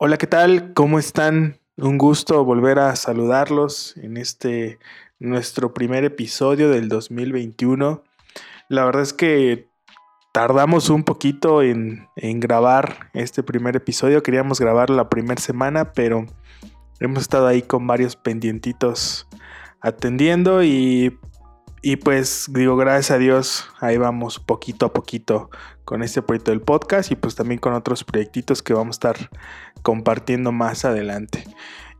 Hola, ¿qué tal? ¿Cómo están? Un gusto volver a saludarlos en este nuestro primer episodio del 2021. La verdad es que tardamos un poquito en, grabar este primer episodio. Queríamos grabarlo la primera semana, pero hemos estado ahí con varios pendientitos atendiendo y, y pues digo, gracias a Dios, ahí vamos poquito a poquito con este proyecto del podcast y pues también con otros proyectitos que vamos a estar compartiendo más adelante.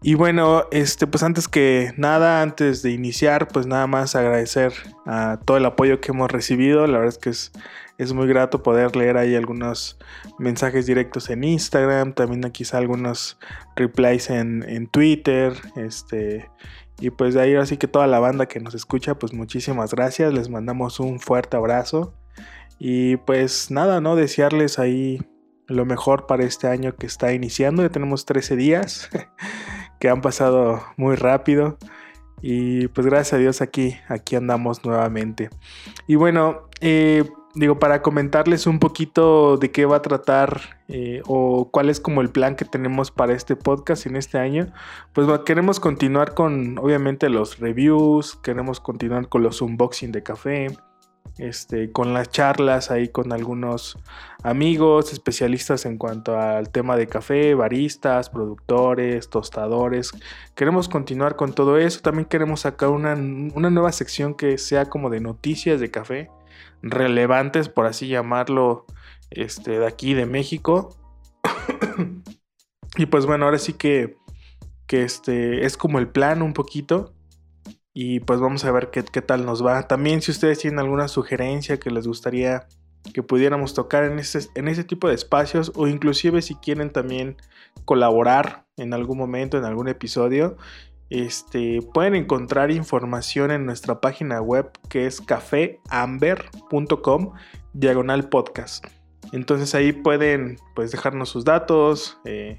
Y bueno, este, pues antes que nada, antes de iniciar, pues nada más agradecer a todo el apoyo que hemos recibido. La verdad es que es, es muy grato poder leer ahí algunos mensajes directos en Instagram, también quizá algunos replies en, en Twitter, este, y pues de ahí así que toda la banda que nos escucha, pues muchísimas gracias, les mandamos un fuerte abrazo. Y pues nada, ¿no? Desearles ahí lo mejor para este año que está iniciando. Ya tenemos 13 días que han pasado muy rápido. Y pues gracias a Dios aquí, aquí andamos nuevamente. Y bueno, eh, digo, para comentarles un poquito de qué va a tratar eh, o cuál es como el plan que tenemos para este podcast en este año, pues queremos continuar con obviamente los reviews, queremos continuar con los unboxing de café, este, con las charlas ahí con algunos amigos, especialistas en cuanto al tema de café, baristas, productores, tostadores. Queremos continuar con todo eso. También queremos sacar una, nueva sección que sea como de noticias de café, relevantes, por así llamarlo, este, de aquí de México. y pues bueno, ahora sí que, que este, es como el plan un poquito. Y pues vamos a ver qué, tal nos va. También si ustedes tienen alguna sugerencia que les gustaría que pudiéramos tocar en ese, en ese tipo de espacios o inclusive si quieren también colaborar en algún momento, en algún episodio, este, pueden encontrar información en nuestra página web que es cafeamber.com diagonal podcast. Entonces ahí pueden pues dejarnos sus datos eh,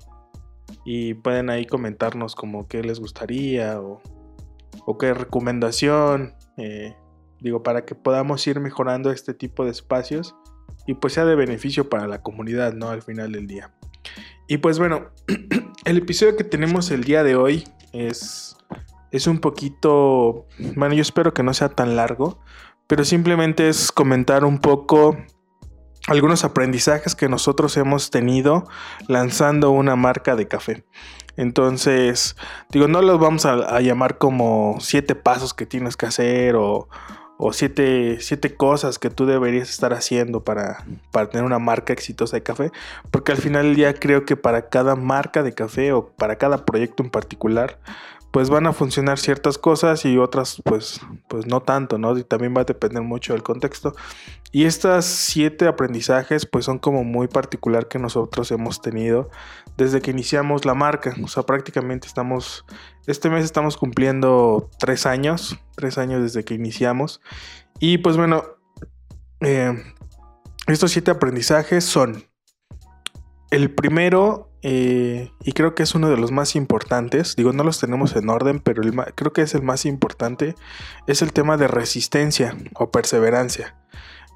y pueden ahí comentarnos como qué les gustaría o o qué recomendación, eh, digo, para que podamos ir mejorando este tipo de espacios y pues sea de beneficio para la comunidad, ¿no? Al final del día. Y pues bueno, el episodio que tenemos el día de hoy es, es un poquito, bueno, yo espero que no sea tan largo, pero simplemente es comentar un poco algunos aprendizajes que nosotros hemos tenido lanzando una marca de café. Entonces, digo, no los vamos a, llamar como siete pasos que tienes que hacer o, siete, cosas que tú deberías estar haciendo para, para tener una marca exitosa de café, porque al final del día creo que para cada marca de café o para cada proyecto en particular, pues van a funcionar ciertas cosas y otras pues, pues no tanto, ¿no? Y también va a depender mucho del contexto. Y estas siete aprendizajes pues son como muy particular que nosotros hemos tenido desde que iniciamos la marca. O sea, prácticamente estamos, este mes estamos cumpliendo tres años, tres años desde que iniciamos. Y pues bueno, eh, estos siete aprendizajes son, el primero eh, y creo que es uno de los más importantes. Digo, no los tenemos en orden, pero creo que es el más importante. Es el tema de resistencia o perseverancia.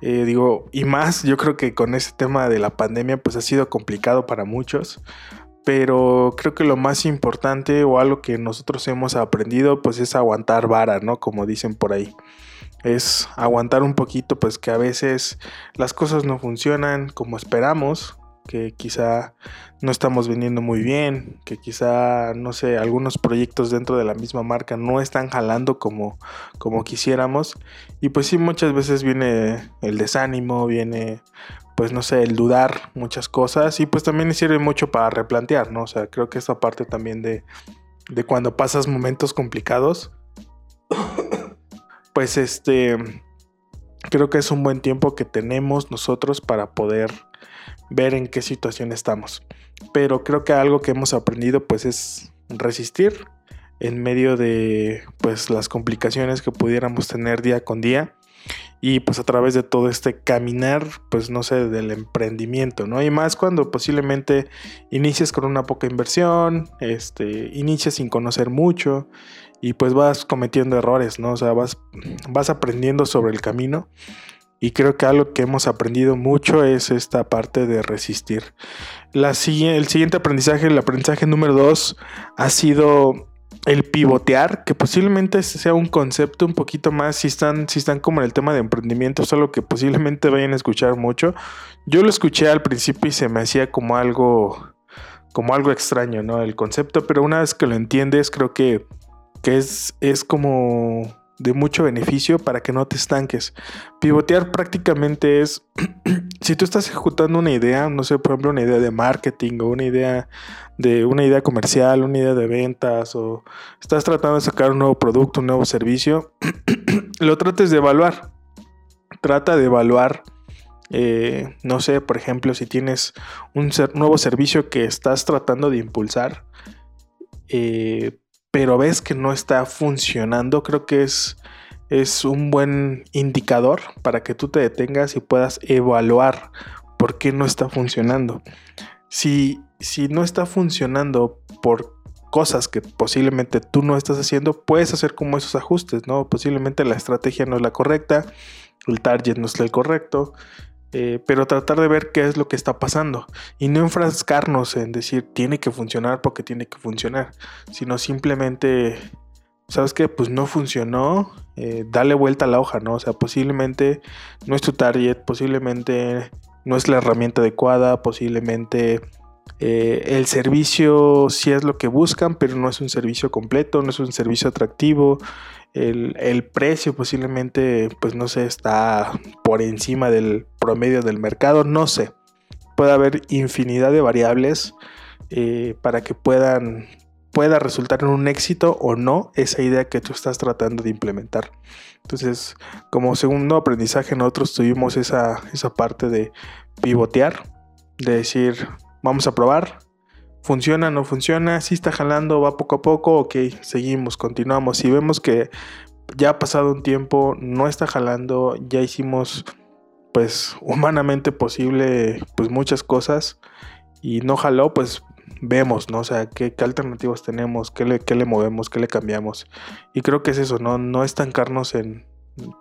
Eh, digo, y más, yo creo que con este tema de la pandemia, pues ha sido complicado para muchos. Pero creo que lo más importante o algo que nosotros hemos aprendido, pues es aguantar vara, ¿no? Como dicen por ahí es aguantar un poquito, pues que a veces las cosas no funcionan como esperamos, que quizá no estamos vendiendo muy bien, que quizá, no sé, algunos proyectos dentro de la misma marca no están jalando como, como quisiéramos. Y pues sí, muchas veces viene el desánimo, viene, pues no sé, el dudar muchas cosas y pues también sirve mucho para replantear, ¿no? O sea, creo que esta parte también de, de cuando pasas momentos complicados, pues este, creo que es un buen tiempo que tenemos nosotros para poder ver en qué situación estamos. Pero creo que algo que hemos aprendido pues es resistir en medio de pues las complicaciones que pudiéramos tener día con día. Y pues a través de todo este caminar pues no sé del emprendimiento no y más cuando posiblemente inicies con una poca inversión este inicies sin conocer mucho y pues vas cometiendo errores no o sea vas vas aprendiendo sobre el camino Y creo que algo que hemos aprendido mucho es esta parte de resistir. La, el siguiente aprendizaje, el aprendizaje número dos, ha sido el pivotear, que posiblemente sea un concepto un poquito más, si están, si están como en el tema de emprendimiento, es algo que posiblemente vayan a escuchar mucho. Yo lo escuché al principio y se me hacía como algo, como algo extraño, ¿no? El concepto, pero una vez que lo entiendes, creo que, que es, es como de mucho beneficio para que no te estanques. Pivotear prácticamente es, si tú estás ejecutando una idea, no sé, por ejemplo, una idea de marketing o una idea de una idea comercial, una idea de ventas o estás tratando de sacar un nuevo producto, un nuevo servicio, lo trates de evaluar. Trata de evaluar, eh, no sé, por ejemplo, si tienes un nuevo servicio que estás tratando de impulsar, eh, pero ves que no está funcionando, creo que es, es un buen indicador para que tú te detengas y puedas evaluar por qué no está funcionando. Si, si no está funcionando por cosas que posiblemente tú no estás haciendo, puedes hacer como esos ajustes, ¿no? Posiblemente la estrategia no es la correcta, el target no es el correcto, eh, pero tratar de ver qué es lo que está pasando y no enfrascarnos en decir tiene que funcionar porque tiene que funcionar, sino simplemente, ¿sabes qué? Pues no funcionó, eh, dale vuelta a la hoja, ¿no? O sea, posiblemente no es tu target, posiblemente no es la herramienta adecuada, posiblemente eh, el servicio sí es lo que buscan, pero no es un servicio completo, no es un servicio atractivo, el, precio posiblemente, pues no sé, está por encima del promedio del mercado, no sé. Puede haber infinidad de variables eh, para que puedan pueda resultar en un éxito o no esa idea que tú estás tratando de implementar. Entonces, como segundo aprendizaje, nosotros tuvimos esa, esa parte de pivotear, de decir, vamos a probar, funciona, no funciona, si está jalando, va poco a poco, ok, seguimos, continuamos. Si vemos que ya ha pasado un tiempo, no está jalando, ya hicimos pues humanamente posible pues muchas cosas y no jaló, pues vemos, ¿no? O sea, qué, alternativas tenemos, qué le, qué le movemos, qué le cambiamos. Y creo que es eso, ¿no? No estancarnos en,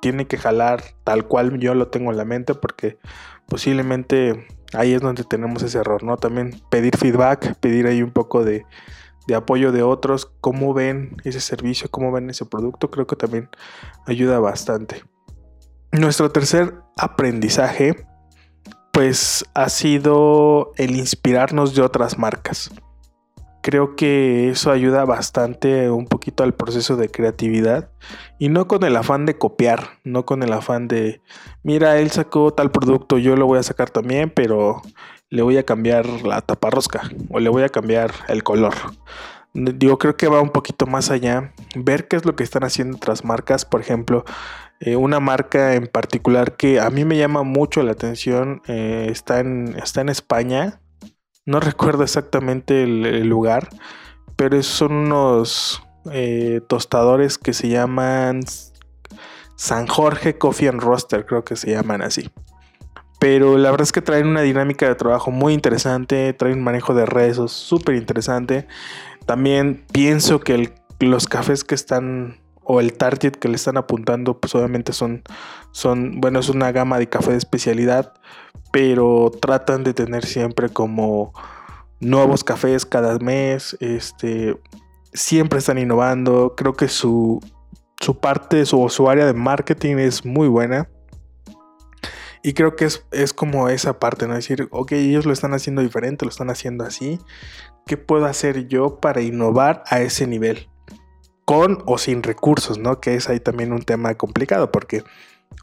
tiene que jalar tal cual yo lo tengo en la mente porque posiblemente ahí es donde tenemos ese error, ¿no? También pedir feedback, pedir ahí un poco de, apoyo de otros, cómo ven ese servicio, cómo ven ese producto, creo que también ayuda bastante. Nuestro tercer aprendizaje, pues ha sido el inspirarnos de otras marcas. Creo que eso ayuda bastante un poquito al proceso de creatividad y no con el afán de copiar, no con el afán de, mira, él sacó tal producto, yo lo voy a sacar también, pero le voy a cambiar la taparrosca o le voy a cambiar el color. Digo, creo que va un poquito más allá, ver qué es lo que están haciendo otras marcas, por ejemplo, eh, una marca en particular que a mí me llama mucho la atención, eh, está, en, está en España, no recuerdo exactamente el, lugar, pero son unos eh, tostadores que se llaman San Jorge Coffee and Roaster, creo que se llaman así. Pero la verdad es que traen una dinámica de trabajo muy interesante, traen un manejo de redes súper interesante. También pienso que los cafés que están o el target que le están apuntando, pues obviamente son, son, bueno, es una gama de café de especialidad, pero tratan de tener siempre como nuevos cafés cada mes, este, siempre están innovando, creo que su, su parte, su, su área de marketing es muy buena. Y creo que es, es, como esa parte, ¿no? Decir, ok, ellos lo están haciendo diferente, lo están haciendo así. ¿Qué puedo hacer yo para innovar a ese nivel? Con o sin recursos, ¿no? Que es ahí también un tema complicado porque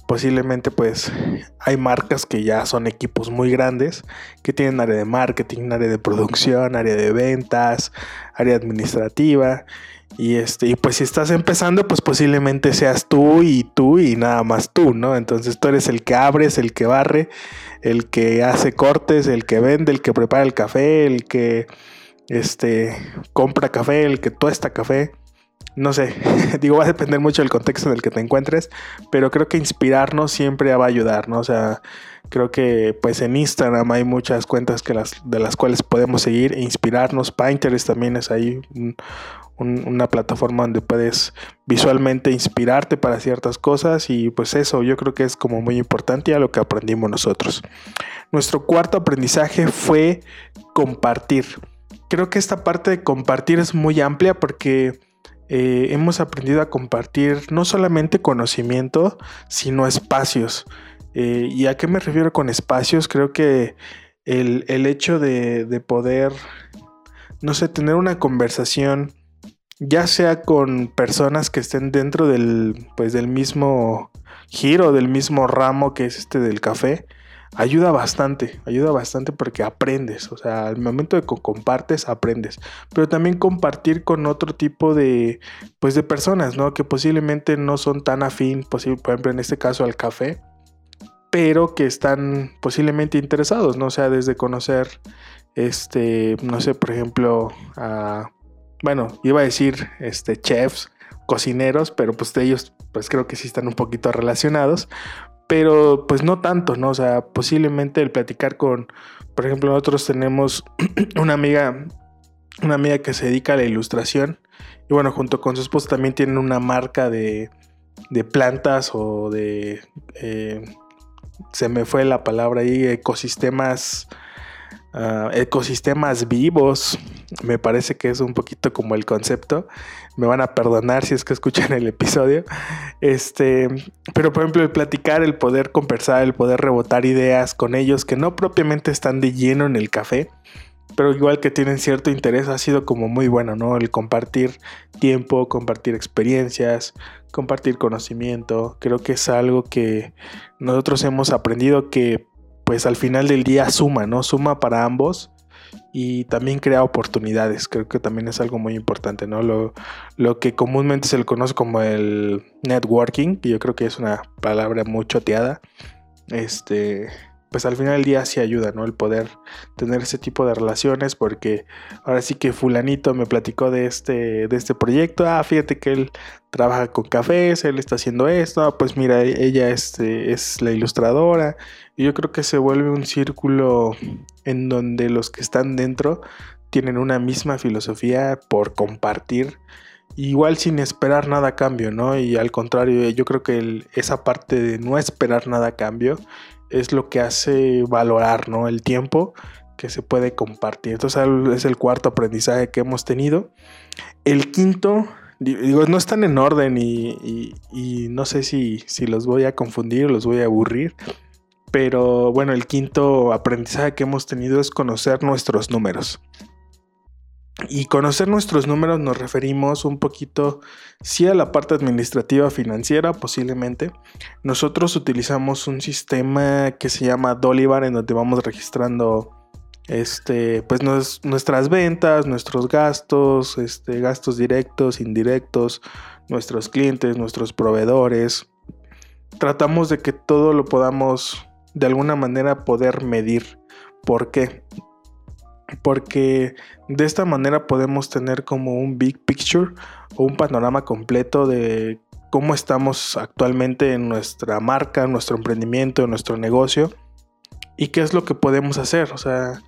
posiblemente pues hay marcas que ya son equipos muy grandes que tienen área de marketing, área de producción, área de ventas, área administrativa y este y pues si estás empezando pues posiblemente seas tú y tú y nada más tú, ¿no? Entonces tú eres el que abres, el que barre, el que hace cortes, el que vende, el que prepara el café, el que este compra café, el que tuesta café no sé, digo, va a depender mucho del contexto en el que te encuentres, pero creo que inspirarnos siempre va a ayudar, ¿no? O sea, Creo que pues en Instagram hay muchas cuentas que las, de las cuales podemos seguir e inspirarnos. Pinterest también es ahí una plataforma donde puedes visualmente inspirarte para ciertas cosas y pues eso yo creo que es como muy importante a lo que aprendimos nosotros. Nuestro cuarto aprendizaje fue compartir. Creo que esta parte de compartir es muy amplia porque eh, hemos aprendido a compartir no solamente conocimiento, sino espacios. Eh, ¿Y a qué me refiero con espacios? Creo que el, hecho de, de, poder, no sé, tener una conversación ya sea con personas que estén dentro del, pues, del mismo giro, del mismo ramo que es este del café, ayuda bastante, ayuda bastante porque aprendes, o sea, al momento de que compartes, aprendes, pero también compartir con otro tipo de, pues, de personas, ¿no? Que posiblemente no son tan afín, por ejemplo, en este caso al café, pero que están posiblemente interesados, ¿no? O sea, desde conocer, este, no sé, por ejemplo, a bueno, iba a decir este, chefs, cocineros, pero pues de ellos pues creo que sí están un poquito relacionados, pero pues no tanto, ¿no? O sea, posiblemente el platicar con, por ejemplo, nosotros tenemos una amiga, una amiga que se dedica a la ilustración y bueno, junto con su esposa también tienen una marca de, de plantas o de, eh, se me fue la palabra ahí, ecosistemas Ah, ecosistemas vivos. Me parece que es un poquito como el concepto. Me van a perdonar si es que escuchan el episodio. Este, pero por ejemplo, el platicar, el poder conversar, el poder rebotar ideas con ellos que no propiamente están de lleno en el café, pero igual que tienen cierto interés, ha sido como muy bueno, ¿no? El compartir tiempo, compartir experiencias, compartir conocimiento. Creo que es algo que nosotros hemos aprendido que pues al final del día suma, ¿no? Suma para ambos y también crea oportunidades. Creo que también es algo muy importante, ¿no? Lo, lo que comúnmente se le conoce como el networking, que yo creo que es una palabra muy choteada. Este, pues al final del día sí ayuda, ¿no? El poder tener ese tipo de relaciones, porque ahora sí que fulanito me platicó de este, de este proyecto, ah, fíjate que él trabaja con cafés, él está haciendo esto, ah, pues mira, ella este, es la ilustradora, y yo creo que se vuelve un círculo en donde los que están dentro tienen una misma filosofía por compartir igual sin esperar nada a cambio, ¿no? Y al contrario, yo creo que esa parte de no esperar nada a cambio es lo que hace valorar, ¿no? El tiempo que se puede compartir. Entonces es el cuarto aprendizaje que hemos tenido. El quinto, digo, no están en orden y, no sé si, si, los voy a confundir o los voy a aburrir. Pero bueno, el quinto aprendizaje que hemos tenido es conocer nuestros números. Y conocer nuestros números nos referimos un poquito, sí a la parte administrativa financiera posiblemente. Nosotros utilizamos un sistema que se llama Dolivar en donde vamos registrando este, pues nuestras ventas, nuestros gastos, este, gastos directos, indirectos, nuestros clientes, nuestros proveedores. Tratamos de que todo lo podamos de alguna manera poder medir. ¿Por qué? porque de esta manera podemos tener como un big picture o un panorama completo de cómo estamos actualmente en nuestra marca, en nuestro emprendimiento, en nuestro negocio y qué es lo que podemos hacer. O sea,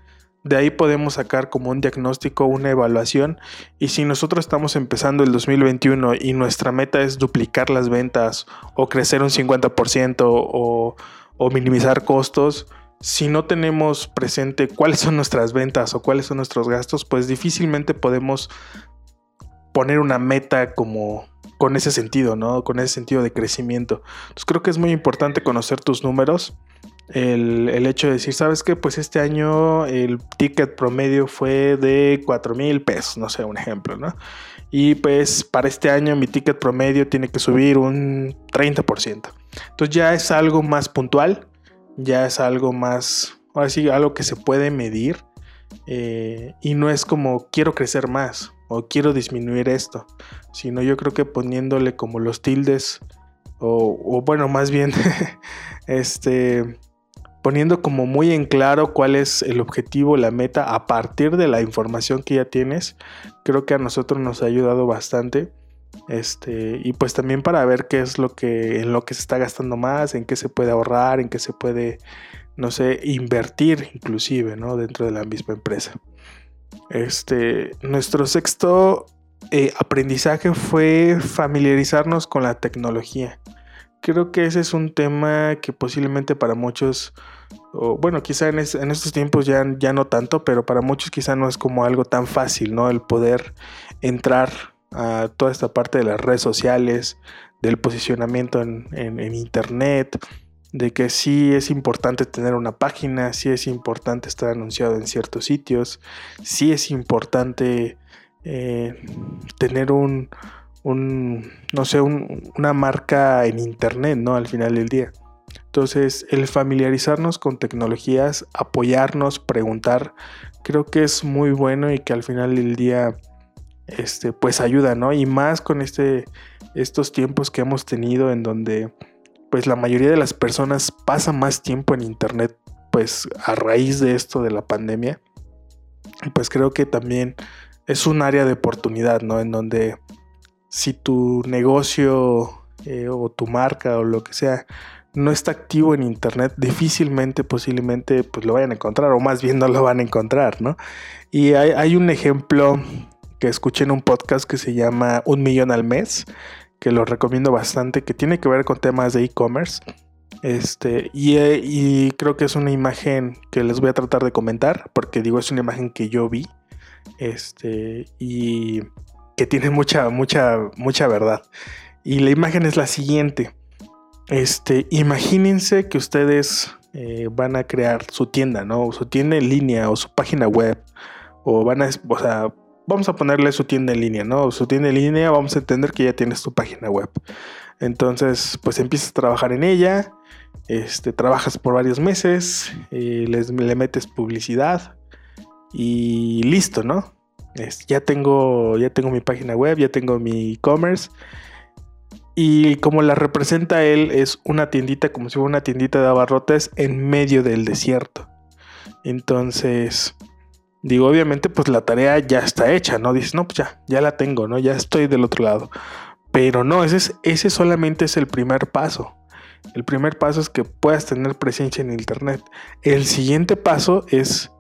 de ahí podemos sacar como un diagnóstico, una evaluación y si nosotros estamos empezando el 2021 y nuestra meta es duplicar las ventas o crecer un 50% o, o minimizar costos, si no tenemos presente cuáles son nuestras ventas o cuáles son nuestros gastos, pues difícilmente podemos poner una meta como con ese sentido, ¿no? Con ese sentido de crecimiento. Entonces creo que es muy importante conocer tus números. El, hecho de decir, ¿sabes qué? Pues este año el ticket promedio fue de 4 mil pesos, no sé, un ejemplo, ¿no? Y pues para este año mi ticket promedio tiene que subir un 30%. Entonces ya es algo más puntual, ya es algo más, ahora sí, algo que se puede medir eh, y no es como quiero crecer más o quiero disminuir esto, sino yo creo que poniéndole como los tildes o, bueno, más bien, este, poniendo como muy en claro cuál es el objetivo, la meta a partir de la información que ya tienes, creo que a nosotros nos ha ayudado bastante. Este, y pues también para ver qué es lo que en lo que se está gastando más, en qué se puede ahorrar, en qué se puede no sé, invertir inclusive, ¿no? Dentro de la misma empresa. Este, nuestro sexto eh, aprendizaje fue familiarizarnos con la tecnología. Creo que ese es un tema que posiblemente para muchos, bueno, quizá en, estos tiempos ya, ya no tanto, pero para muchos quizá no es como algo tan fácil, ¿no? El poder entrar a toda esta parte de las redes sociales, del posicionamiento en, internet, de que sí es importante tener una página, sí es importante estar anunciado en ciertos sitios, sí es importante eh, tener un, no sé, una marca en internet, ¿no? Al final del día. Entonces, el familiarizarnos con tecnologías, apoyarnos, preguntar, creo que es muy bueno y que al final del día, este, pues ayuda, ¿no? Y más con este, estos tiempos que hemos tenido en donde, pues la mayoría de las personas pasan más tiempo en internet, pues a raíz de esto de la pandemia. Pues creo que también es un área de oportunidad, ¿no? En donde si tu negocio eh, o tu marca o lo que sea no está activo en internet, difícilmente, posiblemente, pues lo vayan a encontrar, o más bien no lo van a encontrar, ¿no? Y hay, un ejemplo que escuché en un podcast que se llama Un Millón al Mes, que lo recomiendo bastante, que tiene que ver con temas de e-commerce. Este, y, y, creo que es una imagen que les voy a tratar de comentar, porque digo, es una imagen que yo vi este, y que tiene mucha, mucha, mucha verdad. Y la imagen es la siguiente. Este, imagínense que ustedes eh, van a crear su tienda, ¿no? Su tienda en línea o su página web. O van a, vamos a ponerle su tienda en línea, ¿no? Su tienda en línea, vamos a entender que ya tienes tu página web. Entonces, pues empiezas a trabajar en ella, este, trabajas por varios meses, eh, les, le metes publicidad, y listo, ¿no? ya, tengo, ya tengo mi página web, ya tengo mi e-commerce. Y como la representa él, es una tiendita, como si fuera una tiendita de abarrotes en medio del desierto. Entonces, digo, obviamente, pues la tarea ya está hecha, ¿no? Dices, no, pues ya, ya la tengo, ¿no? Ya estoy del otro lado. Pero no, ese, es, ese solamente es el primer paso. El primer paso es que puedas tener presencia en Internet. El siguiente paso es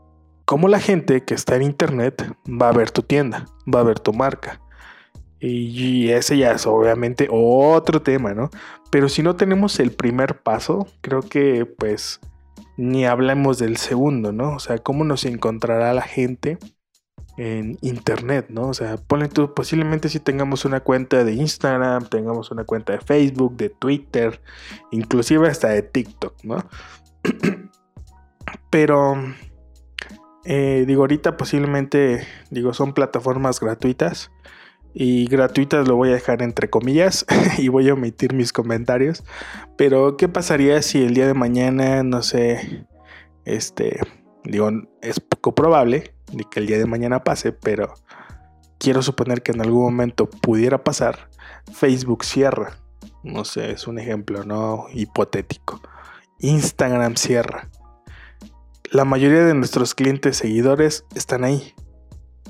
cómo la gente que está en internet va a ver tu tienda, va a ver tu marca. Y ese ya es obviamente otro tema, ¿no? Pero si no tenemos el primer paso, creo que pues ni hablamos del segundo, ¿no? O sea, cómo nos encontrará la gente en internet, ¿no? O sea, ponle tú, posiblemente si tengamos una cuenta de Instagram, tengamos una cuenta de Facebook, de Twitter, inclusive hasta de TikTok, ¿no? Pero eh, digo, ahorita posiblemente, digo, son plataformas gratuitas. Y gratuitas lo voy a dejar entre comillas y voy a omitir mis comentarios. Pero, ¿qué pasaría si el día de mañana, no sé, este, digo, es poco probable de que el día de mañana pase, pero quiero suponer que en algún momento pudiera pasar, Facebook cierra. No sé, es un ejemplo, ¿no? Hipotético. Instagram cierra la mayoría de nuestros clientes seguidores están ahí.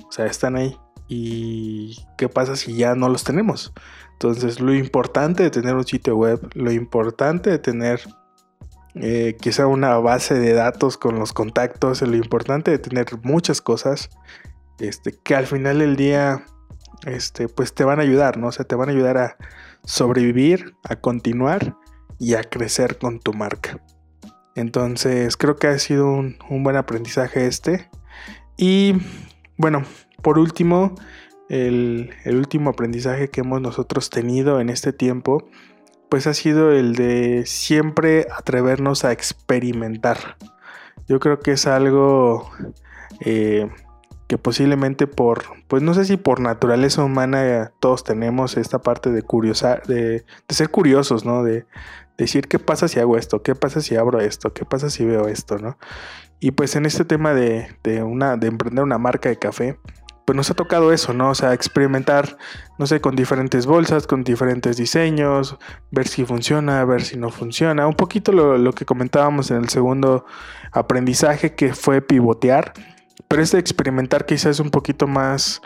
O sea, están ahí. ¿Y qué pasa si ya no los tenemos? Entonces, lo importante de tener un sitio web, lo importante de tener eh, quizá una base de datos con los contactos, lo importante de tener muchas cosas este, que al final del día este, pues te van a ayudar, ¿no? O sea, te van a ayudar a sobrevivir, a continuar y a crecer con tu marca. Entonces creo que ha sido un, buen aprendizaje este. Y bueno, por último, el, último aprendizaje que hemos nosotros tenido en este tiempo, pues ha sido el de siempre atrevernos a experimentar. Yo creo que es algo eh, que posiblemente por, pues no sé si por naturaleza humana todos tenemos esta parte de curiosar, de, de ser curiosos, ¿no? De, decir qué pasa si hago esto, qué pasa si abro esto, qué pasa si veo esto, ¿no? Y pues en este tema de, una, de emprender una marca de café, pues nos ha tocado eso, ¿no? O sea, experimentar, no sé, con diferentes bolsas, con diferentes diseños, ver si funciona, ver si no funciona. Un poquito lo, lo que comentábamos en el segundo aprendizaje que fue pivotear, pero este experimentar quizás es un poquito más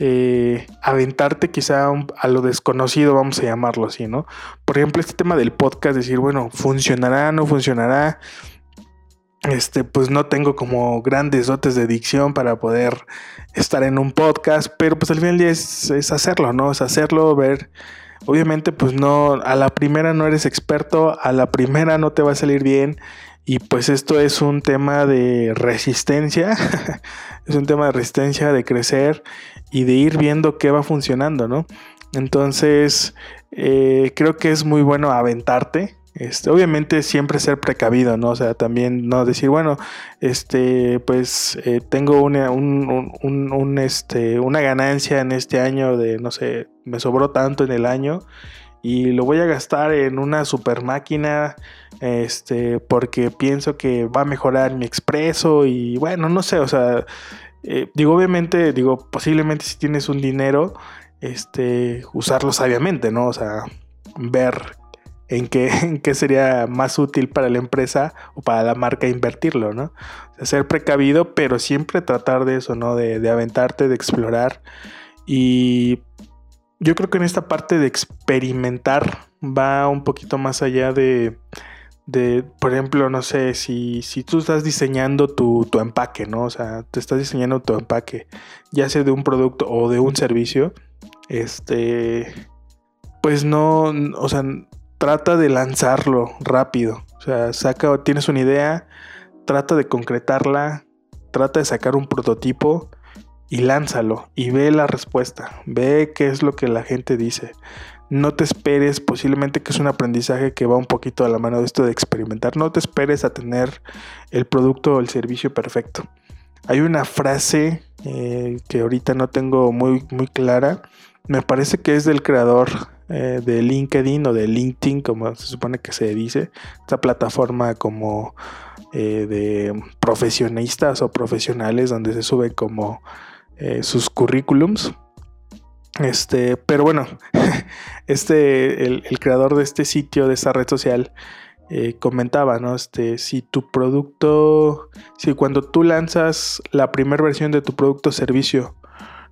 eh, aventarte quizá a lo desconocido, vamos a llamarlo así, ¿no? Por ejemplo, este tema del podcast, decir, bueno, ¿funcionará, no funcionará? Este, pues no tengo como grandes dotes de dicción para poder estar en un podcast, pero pues al final del día es, hacerlo, ¿no? Es hacerlo, ver obviamente pues no, a la primera no eres experto, a la primera no te va a salir bien y pues esto es un tema de resistencia, es un tema de resistencia, de crecer y de ir viendo qué va funcionando, ¿no? Entonces, eh, creo que es muy bueno aventarte, este, obviamente siempre ser precavido, ¿no? O sea, también no decir, bueno, este, pues eh, tengo una, un, este, una ganancia en este año de, no sé, me sobró tanto en el año y lo voy a gastar en una super máquina, este, porque pienso que va a mejorar mi expreso y bueno, no sé, o sea, eh, digo, obviamente, digo, posiblemente si tienes un dinero, este, usarlo sabiamente, ¿no? O sea, ver en qué, sería más útil para la empresa o para la marca invertirlo, ¿no? ser precavido, pero siempre tratar de eso, ¿no? De, aventarte, de explorar. Y yo creo que en esta parte de experimentar va un poquito más allá de, de por ejemplo, no sé, si, si tú estás diseñando tu, tu, empaque, ¿no? O sea, te estás diseñando tu empaque, ya sea de un producto o de un servicio, este, pues no, o sea, trata de lanzarlo rápido. O sea, saca, tienes una idea, trata de concretarla, trata de sacar un prototipo y lánzalo y ve la respuesta, ve qué es lo que la gente dice. No te esperes, posiblemente que es un aprendizaje que va un poquito a la mano de esto de experimentar, no te esperes a tener el producto o el servicio perfecto. Hay una frase eh, que ahorita no tengo muy, muy clara, me parece que es del creador eh, de LinkedIn o de LinkedIn, como se supone que se dice, esta plataforma como eh, de profesionistas o profesionales donde se suben como eh, sus currículums. Este, pero bueno, este, el, creador de este sitio, de esta red social, comentaba, ¿no? Este, si tu producto, si cuando tú lanzas la primera versión de tu producto o servicio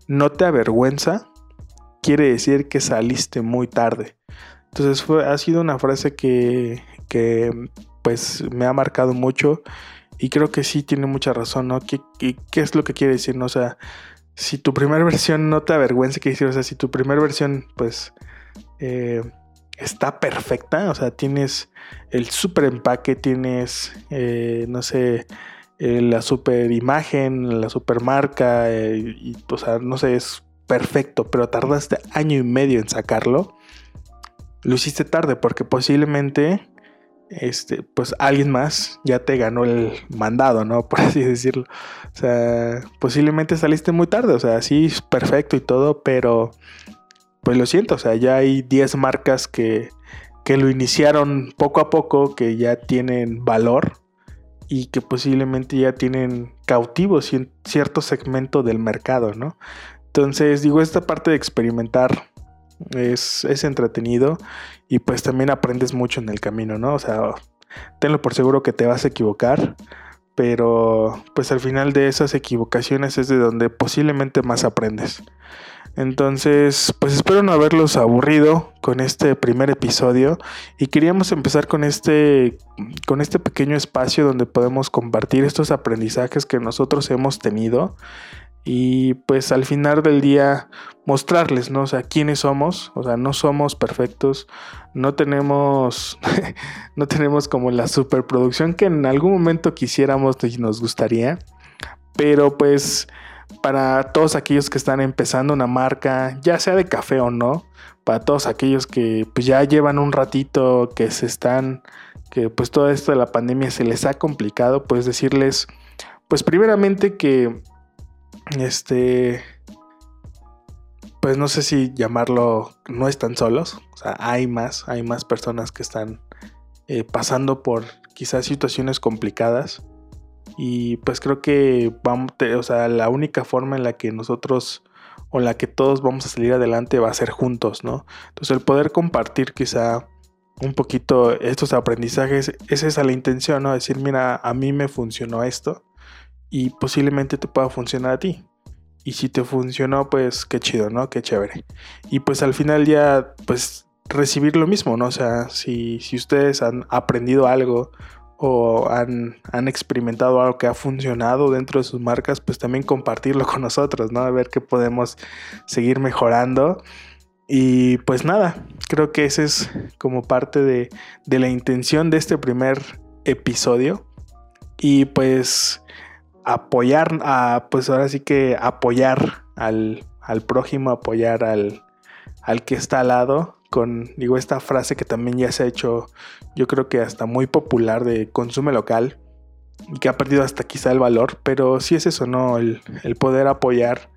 no te avergüenza, quiere decir que saliste muy tarde. Entonces fue, ha sido una frase que, que pues me ha marcado mucho y creo que sí tiene mucha razón, ¿no? ¿Qué, qué, es lo que quiere decir? O sea, si tu primera versión no te avergüenza, ¿qué decir? O sea, si tu primera versión pues eh, está perfecta, o sea, tienes el super empaque, tienes, eh, no sé, eh, la super imagen, la super marca, y, o sea, no sé, es perfecto, pero tardaste año y medio en sacarlo, lo hiciste tarde porque posiblemente este, pues alguien más ya te ganó el mandado, ¿no? Por así decirlo. O sea, posiblemente saliste muy tarde, o sea, sí, es perfecto y todo, pero pues lo siento, o sea, ya hay 10 marcas que, que lo iniciaron poco a poco, que ya tienen valor y que posiblemente ya tienen cautivos cierto segmento del mercado, ¿no? Entonces, digo, esta parte de experimentar es, entretenido y pues también aprendes mucho en el camino, ¿no? O sea, tenlo por seguro que te vas a equivocar, pero pues al final de esas equivocaciones es de donde posiblemente más aprendes. Entonces, pues espero no haberlos aburrido con este primer episodio y queríamos empezar con este con este pequeño espacio donde podemos compartir estos aprendizajes que nosotros hemos tenido y pues al final del día mostrarles, ¿no? O sea, quiénes somos, o sea, no somos perfectos, no tenemos, no tenemos como la superproducción que en algún momento quisiéramos y nos gustaría, pero pues para todos aquellos que están empezando una marca, ya sea de café o no, para todos aquellos que pues ya llevan un ratito, que se están, que pues todo esto de la pandemia se les ha complicado, pues decirles, pues primeramente que este, pues no sé si llamarlo, no están solos, o sea, hay más, hay más personas que están eh, pasando por quizás situaciones complicadas y pues creo que vamos, o sea, la única forma en la que nosotros o la que todos vamos a salir adelante va a ser juntos, ¿no? Entonces el poder compartir quizá un poquito estos aprendizajes, esa es la intención, ¿no? Decir, mira, a mí me funcionó esto y posiblemente te pueda funcionar a ti. Y si te funcionó, pues qué chido, ¿no? Qué chévere. Y pues al final ya, pues recibir lo mismo, ¿no? O sea, si, si ustedes han aprendido algo o han, han, experimentado algo que ha funcionado dentro de sus marcas, pues también compartirlo con nosotros, ¿no? A ver qué podemos seguir mejorando. Y pues nada, creo que esa es como parte de, de la intención de este primer episodio. Y pues apoyar, a, pues ahora sí que apoyar al, al prójimo, apoyar al, al que está al lado con, digo, esta frase que también ya se ha hecho, yo creo que hasta muy popular de consume local y que ha perdido hasta quizá el valor, pero sí es eso, ¿no? El, el poder apoyar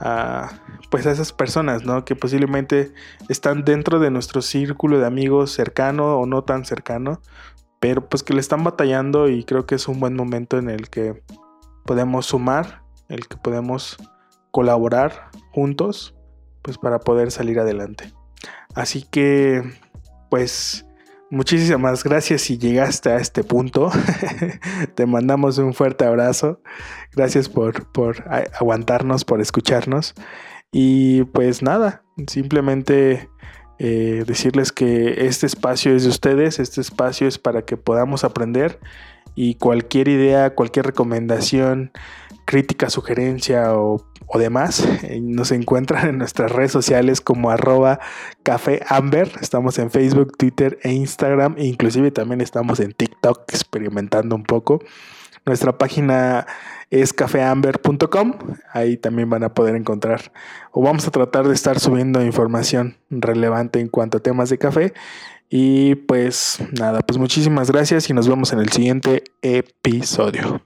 a, pues a esas personas, ¿no? Que posiblemente están dentro de nuestro círculo de amigos cercano o no tan cercano, pero pues que le están batallando y creo que es un buen momento en el que podemos sumar, el que podemos colaborar juntos, pues para poder salir adelante. Así que, pues, muchísimas gracias si llegaste a este punto. Te mandamos un fuerte abrazo. Gracias por, por aguantarnos, por escucharnos. Y pues nada, simplemente eh, decirles que este espacio es de ustedes, este espacio es para que podamos aprender y cualquier idea, cualquier recomendación, crítica, sugerencia o, demás, eh, nos encuentran en nuestras redes sociales como arroba café amber. Estamos en Facebook, Twitter e Instagram. E inclusive también estamos en TikTok experimentando un poco. Nuestra página es cafeamber.com. Ahí también van a poder encontrar o vamos a tratar de estar subiendo información relevante en cuanto a temas de café. Y pues nada, pues muchísimas gracias y nos vemos en el siguiente episodio.